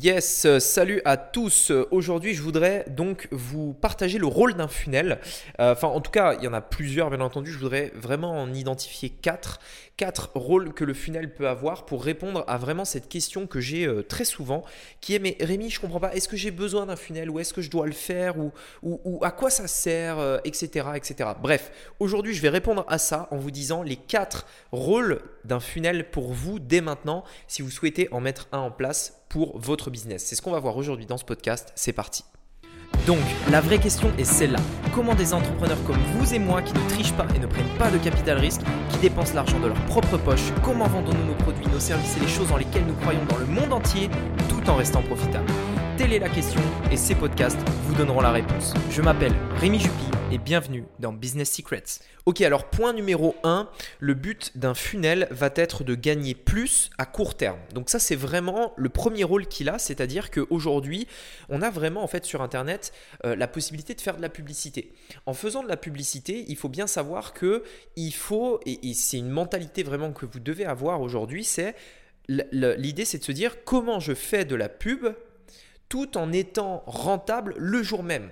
Yes, euh, salut à tous. Aujourd'hui, je voudrais donc vous partager le rôle d'un funnel. Euh, enfin, en tout cas, il y en a plusieurs, bien entendu. Je voudrais vraiment en identifier quatre. Quatre rôles que le funnel peut avoir pour répondre à vraiment cette question que j'ai euh, très souvent, qui est mais Rémi, je comprends pas. Est-ce que j'ai besoin d'un funnel ou est-ce que je dois le faire ou, à quoi ça sert, etc., etc. Bref, aujourd'hui, je vais répondre à ça en vous disant les quatre rôles d'un funnel pour vous dès maintenant, si vous souhaitez en mettre un en place pour votre business. C'est ce qu'on va voir aujourd'hui dans ce podcast. C'est parti. Donc, la vraie question est celle-là. Comment des entrepreneurs comme vous et moi qui ne trichent pas et ne prennent pas de capital risque, qui dépensent l'argent de leur propre poche, comment vendons-nous nos produits, nos services et les choses dans lesquelles nous croyons dans le monde entier tout en restant profitables? Telle est la question et ces podcasts vous donneront la réponse. Je m'appelle Rémi Juppy et bienvenue dans Business Secrets. Ok, alors point numéro 1, le but d'un funnel va être de gagner plus à court terme. Donc ça c'est vraiment le premier rôle qu'il a, c'est-à-dire qu'aujourd'hui on a vraiment en fait sur Internet euh, la possibilité de faire de la publicité. En faisant de la publicité, il faut bien savoir que il faut, et c'est une mentalité vraiment que vous devez avoir aujourd'hui, c'est l'idée c'est de se dire comment je fais de la pub tout en étant rentable le jour même.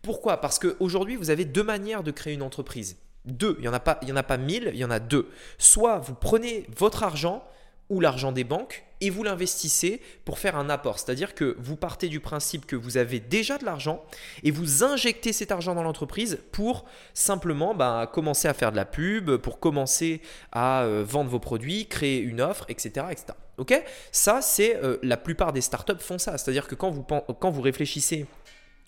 Pourquoi? Parce qu'aujourd'hui, vous avez deux manières de créer une entreprise. Deux, il n'y en, a pas, y en a pas mille, il y en a deux. Soit vous prenez votre argent ou l'argent des banques et vous l'investissez pour faire un apport. C'est-à-dire que vous partez du principe que vous avez déjà de l'argent et vous injectez cet argent dans l'entreprise pour simplement bah, commencer à faire de la pub, pour commencer à euh, vendre vos produits, créer une offre, etc. etc. Ok? Ça, c'est euh, la plupart des startups font ça. C'est-à-dire que quand vous, quand vous réfléchissez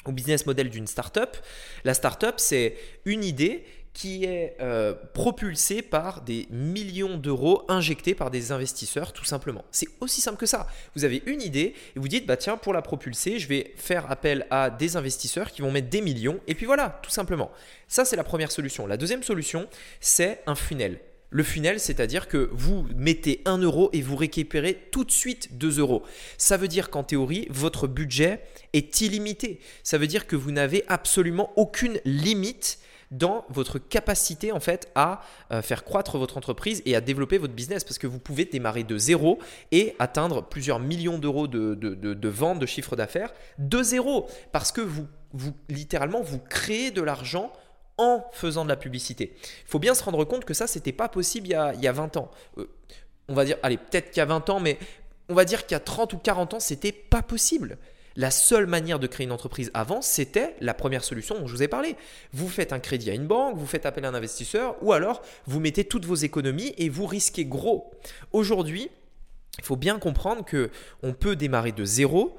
au business model d'une startup. La startup, c'est une idée qui est euh, propulsée par des millions d'euros injectés par des investisseurs, tout simplement. C'est aussi simple que ça. Vous avez une idée et vous dites, bah tiens, pour la propulser, je vais faire appel à des investisseurs qui vont mettre des millions, et puis voilà, tout simplement. Ça, c'est la première solution. La deuxième solution, c'est un funnel. Le funnel, c'est-à-dire que vous mettez 1 euro et vous récupérez tout de suite 2 euros. Ça veut dire qu'en théorie, votre budget est illimité. Ça veut dire que vous n'avez absolument aucune limite dans votre capacité en fait à euh, faire croître votre entreprise et à développer votre business parce que vous pouvez démarrer de zéro et atteindre plusieurs millions d'euros de, de, de, ventes, de chiffre d'affaires de zéro parce que vous, vous littéralement vous créez de l'argent en faisant de la publicité. Il faut bien se rendre compte que ça, c'était pas possible il y, a, il y a 20 ans. Euh, on va dire, allez, peut-être qu'il y a 20 ans, mais on va dire qu'il y a 30 ou 40 ans, c'était pas possible. La seule manière de créer une entreprise avant, c'était la première solution dont je vous ai parlé. Vous faites un crédit à une banque, vous faites appel à un investisseur, ou alors vous mettez toutes vos économies et vous risquez gros. Aujourd'hui, il faut bien comprendre que on peut démarrer de zéro,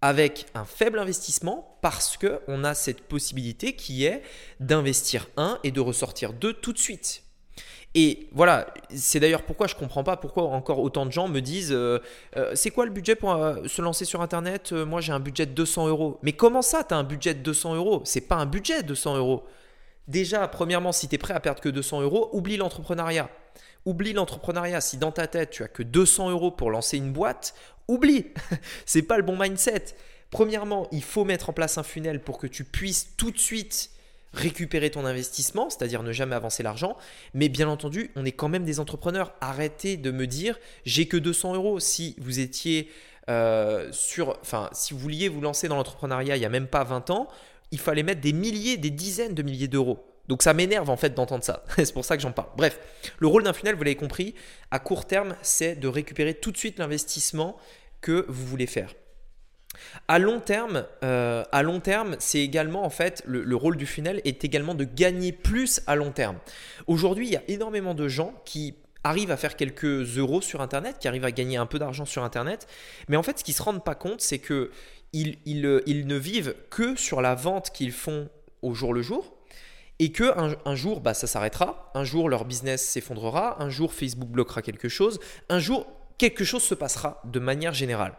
avec un faible investissement parce qu'on a cette possibilité qui est d'investir un et de ressortir deux tout de suite. Et voilà, c'est d'ailleurs pourquoi je ne comprends pas pourquoi encore autant de gens me disent euh, euh, c'est quoi le budget pour euh, se lancer sur Internet Moi j'ai un budget de 200 euros. Mais comment ça, tu as un budget de 200 euros? C'est pas un budget de 200 euros. Déjà, premièrement, si tu prêt à perdre que 200 euros, oublie l'entrepreneuriat. Oublie l'entrepreneuriat. Si dans ta tête, tu as que 200 euros pour lancer une boîte, oublie. C'est pas le bon mindset. Premièrement, il faut mettre en place un funnel pour que tu puisses tout de suite récupérer ton investissement, c'est-à-dire ne jamais avancer l'argent. Mais bien entendu, on est quand même des entrepreneurs. Arrêtez de me dire j'ai que 200 euros. Si vous étiez euh, sur, enfin, si vous vouliez vous lancer dans l'entrepreneuriat il n'y a même pas 20 ans, il fallait mettre des milliers, des dizaines de milliers d'euros. Donc ça m'énerve en fait d'entendre ça. c'est pour ça que j'en parle. Bref, le rôle d'un funnel, vous l'avez compris, à court terme, c'est de récupérer tout de suite l'investissement que vous voulez faire. À long terme, euh, à long terme, c'est également en fait le, rôle du funnel est également de gagner plus à long terme. Aujourd'hui, il y a énormément de gens qui arrivent à faire quelques euros sur Internet, qui arrivent à gagner un peu d'argent sur Internet, mais en fait, ce qu'ils se rendent pas compte, c'est que ils, ils, ne vivent que sur la vente qu'ils font au jour le jour, et que un, jour, bah, ça s'arrêtera, un jour leur business s'effondrera, un jour Facebook bloquera quelque chose, un jour quelque chose se passera de manière générale.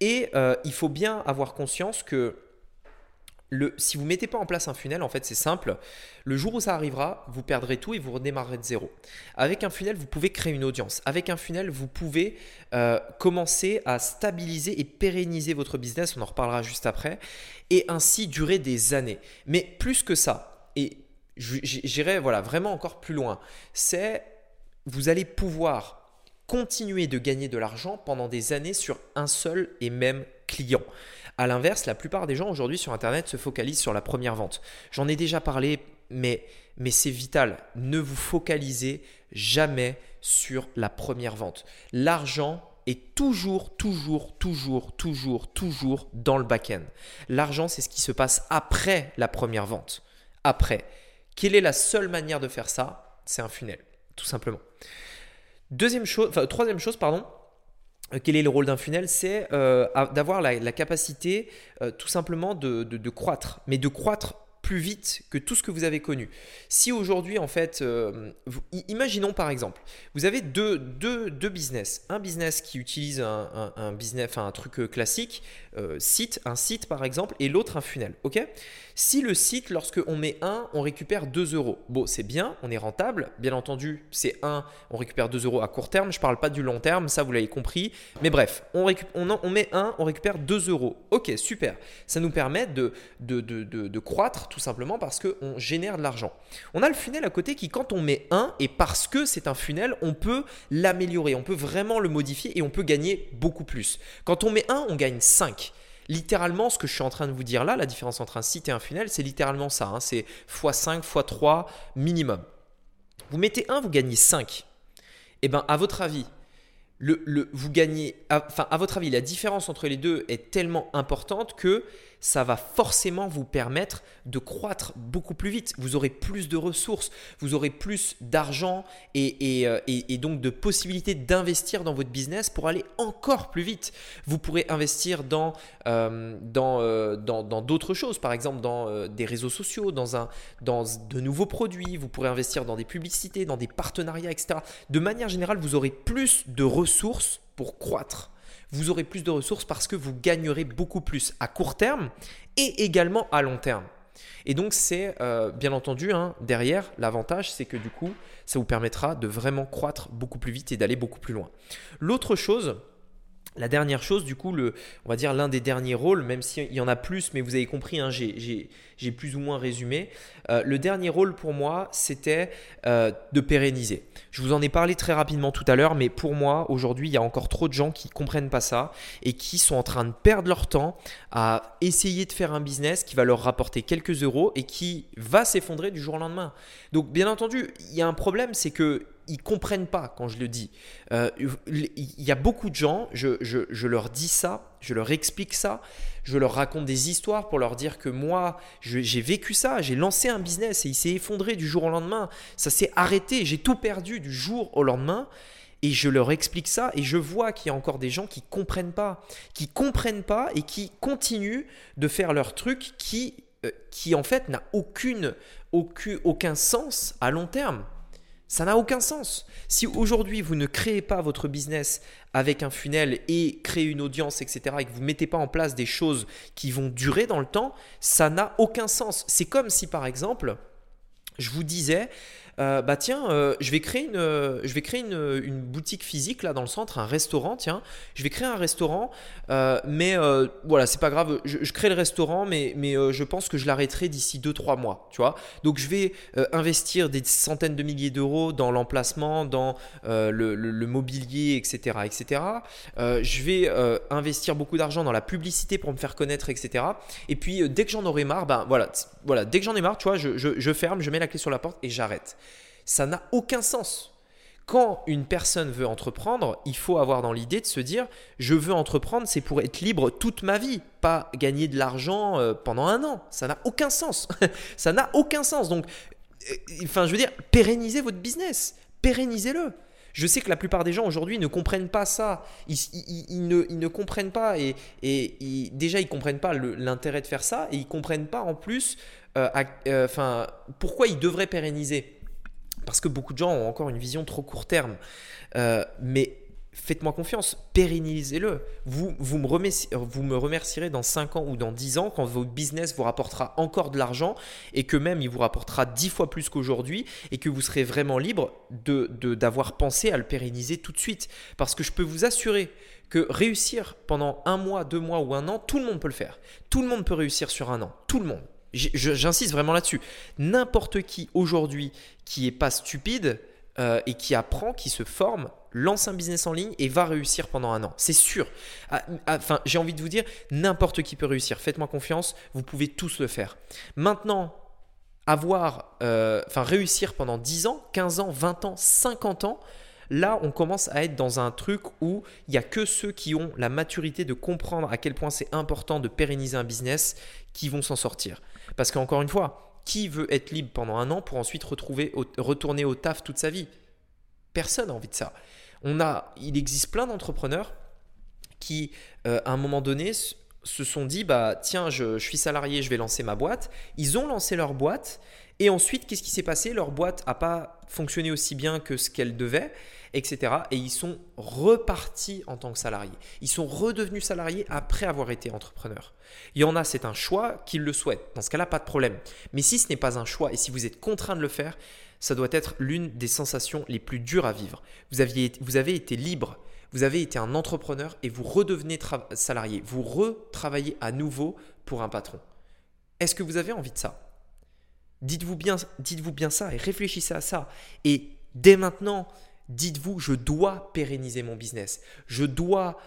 Et euh, il faut bien avoir conscience que si vous ne mettez pas en place un funnel, en fait, c'est simple. Le jour où ça arrivera, vous perdrez tout et vous redémarrerez de zéro. Avec un funnel, vous pouvez créer une audience. Avec un funnel, vous pouvez euh, commencer à stabiliser et pérenniser votre business. On en reparlera juste après. Et ainsi durer des années. Mais plus que ça, et j'irai voilà, vraiment encore plus loin, c'est vous allez pouvoir continuer de gagner de l'argent pendant des années sur un seul et même client. A l'inverse, la plupart des gens aujourd'hui sur Internet se focalisent sur la première vente. J'en ai déjà parlé, mais, mais c'est vital. Ne vous focalisez jamais sur la première vente. L'argent est toujours, toujours, toujours, toujours, toujours dans le back-end. L'argent, c'est ce qui se passe après la première vente. Après. Quelle est la seule manière de faire ça? C'est un funnel, tout simplement. Deuxième chose, troisième chose, pardon, euh, quel est le rôle d'un funnel? C'est euh, d'avoir la, capacité euh, tout simplement de, croître, mais de croître plus vite que tout ce que vous avez connu. Si aujourd'hui, en fait, imaginons par exemple, vous avez deux, business. Un business qui utilise un, business, enfin un truc classique, site, un site par exemple, et l'autre un funnel. Ok? Si le site, lorsque on met un, on récupère 2 euros. Bon, c'est bien, on est rentable. Bien entendu, c'est un, on récupère 2 euros à court terme. Je ne parle pas du long terme, ça vous l'avez compris. Mais bref, on, met un, on récupère 2 euros. Ok, super. Ça nous permet de, de croître tout simplement parce qu'on génère de l'argent. On a le funnel à côté qui, quand on met 1, et parce que c'est un funnel, on peut l'améliorer, on peut vraiment le modifier et on peut gagner beaucoup plus. Quand on met 1, on gagne 5. Littéralement, ce que je suis en train de vous dire là, la différence entre un site et un funnel, c'est littéralement ça. Hein. c'est x5, x3 minimum. Vous mettez 1, vous gagnez 5. Et eh bien, à votre avis, le, le, vous gagnez, enfin, à votre avis, la différence entre les deux est tellement importante que ça va forcément vous permettre de croître beaucoup plus vite. Vous aurez plus de ressources, vous aurez plus d'argent et, euh, donc de possibilités d'investir dans votre business pour aller encore plus vite. Vous pourrez investir dans euh, euh, dans d'autres choses, par exemple dans des réseaux sociaux, dans, un, dans de nouveaux produits, vous pourrez investir dans des publicités, dans des partenariats, etc. De manière générale, vous aurez plus de ressources pour croître vous aurez plus de ressources parce que vous gagnerez beaucoup plus à court terme et également à long terme. Et donc c'est euh, bien entendu hein, derrière l'avantage, c'est que du coup ça vous permettra de vraiment croître beaucoup plus vite et d'aller beaucoup plus loin. L'autre chose, la dernière chose, du coup, on va dire l'un des derniers rôles, même s'il y en a plus, mais vous avez compris, hein, j'ai plus ou moins résumé. Euh, le dernier rôle pour moi, c'était euh, de pérenniser. Je vous en ai parlé très rapidement tout à l'heure, mais pour moi, aujourd'hui, il y a encore trop de gens qui ne comprennent pas ça et qui sont en train de perdre leur temps à essayer de faire un business qui va leur rapporter quelques euros et qui va s'effondrer du jour au lendemain. Donc, bien entendu, il y a un problème, c'est que ils comprennent pas quand je le dis. Euh, il y a beaucoup de gens, je, leur dis ça, je leur explique ça, je leur raconte des histoires pour leur dire que moi, j'ai vécu ça, j'ai lancé un business et il s'est effondré du jour au lendemain. Ça s'est arrêté, j'ai tout perdu du jour au lendemain. Et je leur explique ça et je vois qu'il y a encore des gens qui comprennent pas, qui comprennent pas et qui continuent de faire leur truc qui, euh, qui en fait n'a aucune, aucun, aucun sens à long terme. Ça n'a aucun sens. Si aujourd'hui vous ne créez pas votre business avec un funnel et créez une audience, etc., et que vous ne mettez pas en place des choses qui vont durer dans le temps, ça n'a aucun sens. C'est comme si par exemple, je vous disais, euh, bah tiens, euh, je vais créer, une, euh, je vais créer une, une, boutique physique là dans le centre, un restaurant, tiens, je vais créer un restaurant, mais voilà, c'est pas grave, je, crée le restaurant, mais, mais je pense que je l'arrêterai d'ici 2-3 mois, tu vois. Donc je vais investir des centaines de milliers d'euros dans l'emplacement, dans le, le, mobilier, etc. etc. je vais investir beaucoup d'argent dans la publicité pour me faire connaître, etc. Et puis dès que j'en aurai marre, ben voilà, voilà, dès que j'en ai marre, tu vois, je, je, je ferme, je mets la clé sur la porte et j'arrête. Ça n'a aucun sens. Quand une personne veut entreprendre, il faut avoir dans l'idée de se dire je veux entreprendre, c'est pour être libre toute ma vie, pas gagner de l'argent euh, pendant un an. Ça n'a aucun sens. ça n'a aucun sens. Donc, euh, enfin, je veux dire, pérennisez votre business, pérennisez-le. Je sais que la plupart des gens aujourd'hui ne comprennent pas ça. Ils, ne, comprennent pas et, déjà ils comprennent pas l'intérêt de faire ça et ils comprennent pas en plus euh, enfin, pourquoi ils devraient pérenniser. Parce que beaucoup de gens ont encore une vision trop court terme. Euh, mais faites-moi confiance, pérennisez-le. Vous, vous, me vous me remercierez dans 5 ans ou dans 10 ans quand votre business vous rapportera encore de l'argent et que même il vous rapportera 10 fois plus qu'aujourd'hui et que vous serez vraiment libre d'avoir de, d'avoir pensé à le pérenniser tout de suite. Parce que je peux vous assurer que réussir pendant un mois, deux mois ou un an, tout le monde peut le faire. Tout le monde peut réussir sur un an. Tout le monde. J'insiste vraiment là-dessus. N'importe qui aujourd'hui qui est pas stupide euh, et qui apprend, qui se forme, lance un business en ligne et va réussir pendant un an. C'est sûr. Ah, ah, enfin, j'ai envie de vous dire, n'importe qui peut réussir. Faites-moi confiance, vous pouvez tous le faire. Maintenant, avoir, euh, enfin, réussir pendant 10 ans, 15 ans, 20 ans, 50 ans, Là, on commence à être dans un truc où il n'y a que ceux qui ont la maturité de comprendre à quel point c'est important de pérenniser un business qui vont s'en sortir. Parce qu'encore une fois, qui veut être libre pendant un an pour ensuite retrouver, retourner au taf toute sa vie? Personne n'a envie de ça. On a, il existe plein d'entrepreneurs qui, euh, à un moment donné, se sont dit bah tiens je, suis salarié je vais lancer ma boîte ils ont lancé leur boîte et ensuite qu'est-ce qui s'est passé? Leur boîte n'a pas fonctionné aussi bien que ce qu'elle devait etc. Et ils sont repartis en tant que salariés. Ils sont redevenus salariés après avoir été entrepreneurs. Il y en a, c'est un choix qu'ils le souhaitent. Dans ce cas-là, pas de problème. Mais si ce n'est pas un choix et si vous êtes contraint de le faire, ça doit être l'une des sensations les plus dures à vivre. Vous, aviez, vous avez été libre, vous avez été un entrepreneur et vous redevenez salarié. Vous retravaillez à nouveau pour un patron. Est-ce que vous avez envie de ça? Dites-vous bien, ça et réfléchissez à ça. Et dès maintenant, dites-vous, je dois pérenniser mon business. Je dois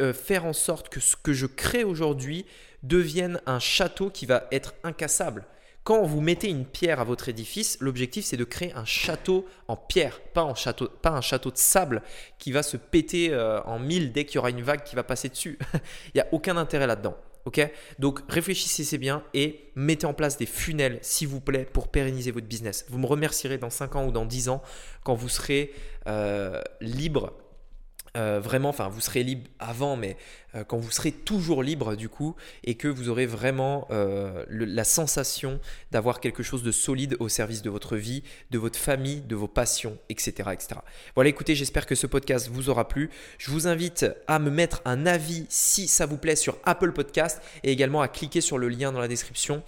euh, faire en sorte que ce que je crée aujourd'hui devienne un château qui va être incassable. Quand vous mettez une pierre à votre édifice, l'objectif c'est de créer un château en pierre, pas, un château de sable qui va se péter euh, en mille dès qu'il y aura une vague qui va passer dessus. Il n'y a aucun intérêt là-dedans. Ok? Donc réfléchissez bien et mettez en place des funnels, s'il vous plaît, pour pérenniser votre business. Vous me remercierez dans 5 ans ou dans 10 ans quand vous serez euh, libre euh, vraiment, enfin, vous serez libre avant, mais euh, quand vous serez toujours libre du coup, et que vous aurez vraiment euh, la sensation d'avoir quelque chose de solide au service de votre vie, de votre famille, de vos passions, etc., etc. Voilà, écoutez, j'espère que ce podcast vous aura plu. Je vous invite à me mettre un avis si ça vous plaît sur Apple Podcast et également à cliquer sur le lien dans la description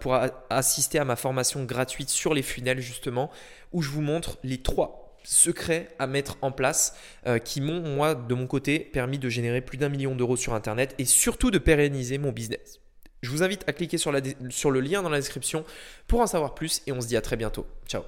pour assister à ma formation gratuite sur les funnels justement, où je vous montre les trois secrets à mettre en place euh, qui m'ont, moi, de mon côté, permis de générer plus d'un million d'euros sur Internet et surtout de pérenniser mon business. Je vous invite à cliquer sur, sur le lien dans la description pour en savoir plus et on se dit à très bientôt. Ciao